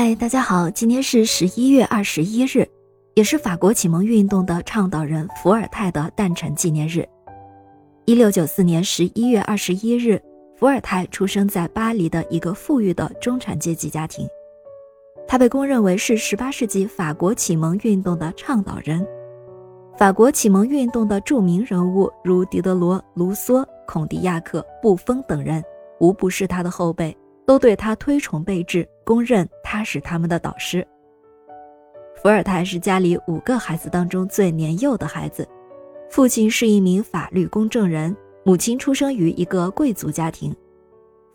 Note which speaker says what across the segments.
Speaker 1: 嗨，大家好，今天是十一月二十一日，也是法国启蒙运动的倡导人伏尔泰的诞辰纪念日。一六九四年十一月二十一日，伏尔泰出生在巴黎的一个富裕的中产阶级家庭。他被公认为是十八世纪法国启蒙运动的倡导人。法国启蒙运动的著名人物如狄德罗、卢梭、孔迪亚克、布丰等人，无不是他的后辈。都对他推崇备至，公认他是他们的导师。伏尔泰是家里五个孩子当中最年幼的孩子，父亲是一名法律公证人，母亲出生于一个贵族家庭。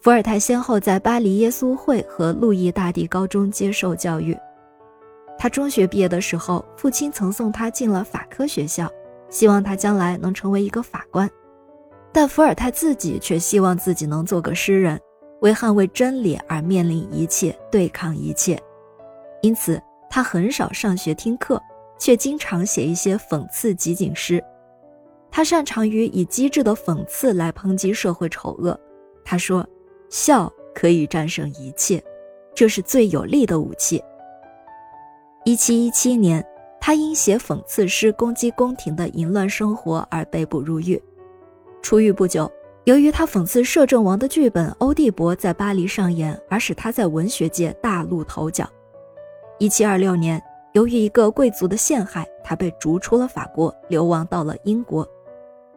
Speaker 1: 伏尔泰先后在巴黎耶稣会和路易大帝高中接受教育。他中学毕业的时候，父亲曾送他进了法科学校，希望他将来能成为一个法官，但伏尔泰自己却希望自己能做个诗人。为捍卫真理而面临一切，对抗一切，因此他很少上学听课，却经常写一些讽刺集锦诗。他擅长于以机智的讽刺来抨击社会丑恶。他说：“笑可以战胜一切，这是最有力的武器。”一七一七年，他因写讽刺诗攻击宫廷的淫乱生活而被捕入狱，出狱不久。由于他讽刺摄政王的剧本《欧蒂伯》在巴黎上演，而使他在文学界大露头角。一七二六年，由于一个贵族的陷害，他被逐出了法国，流亡到了英国。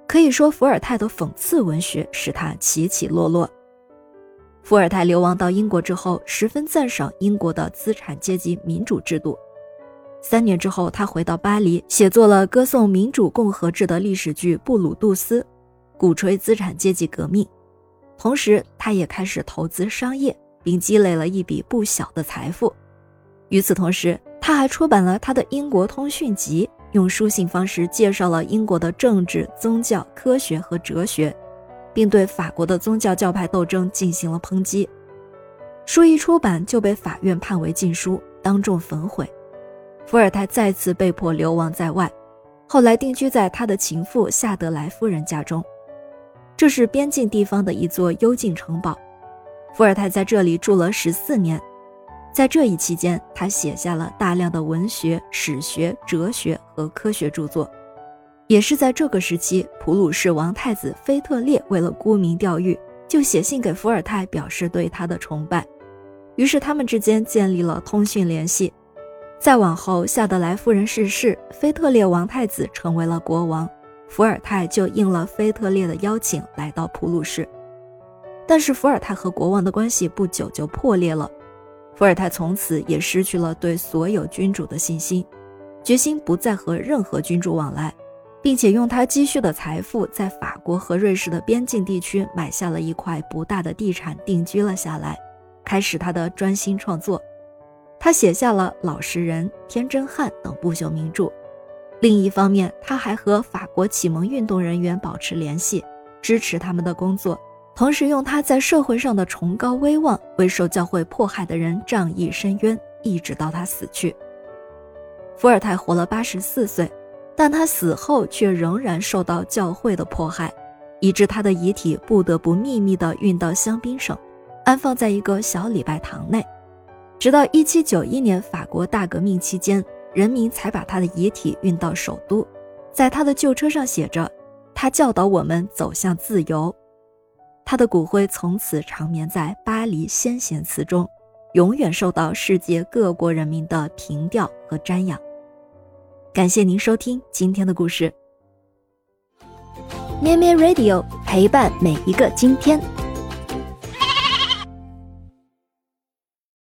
Speaker 1: 可以说，伏尔泰的讽刺文学使他起起落落。伏尔泰流亡到英国之后，十分赞赏英国的资产阶级民主制度。三年之后，他回到巴黎，写作了歌颂民主共和制的历史剧《布鲁杜斯》。鼓吹资产阶级革命，同时他也开始投资商业，并积累了一笔不小的财富。与此同时，他还出版了他的《英国通讯集》，用书信方式介绍了英国的政治、宗教、科学和哲学，并对法国的宗教教派斗争进行了抨击。书一出版就被法院判为禁书，当众焚毁。伏尔泰再次被迫流亡在外，后来定居在他的情妇夏德莱夫人家中。这是边境地方的一座幽静城堡，伏尔泰在这里住了十四年。在这一期间，他写下了大量的文学、史学、哲学和科学著作。也是在这个时期，普鲁士王太子腓特烈为了沽名钓誉，就写信给伏尔泰，表示对他的崇拜。于是他们之间建立了通讯联系。再往后，夏德莱夫人逝世，腓特烈王太子成为了国王。伏尔泰就应了腓特烈的邀请，来到普鲁士。但是伏尔泰和国王的关系不久就破裂了，伏尔泰从此也失去了对所有君主的信心，决心不再和任何君主往来，并且用他积蓄的财富在法国和瑞士的边境地区买下了一块不大的地产，定居了下来，开始他的专心创作。他写下了《老实人》《天真汉》等不朽名著。另一方面，他还和法国启蒙运动人员保持联系，支持他们的工作，同时用他在社会上的崇高威望为受教会迫害的人仗义伸冤，一直到他死去。伏尔泰活了八十四岁，但他死后却仍然受到教会的迫害，以致他的遗体不得不秘密地运到香槟省，安放在一个小礼拜堂内，直到一七九一年法国大革命期间。人民才把他的遗体运到首都，在他的旧车上写着：“他教导我们走向自由。”他的骨灰从此长眠在巴黎先贤祠中，永远受到世界各国人民的凭吊和瞻仰。感谢您收听今天的故事，咩咩 Radio 陪伴每一个今天。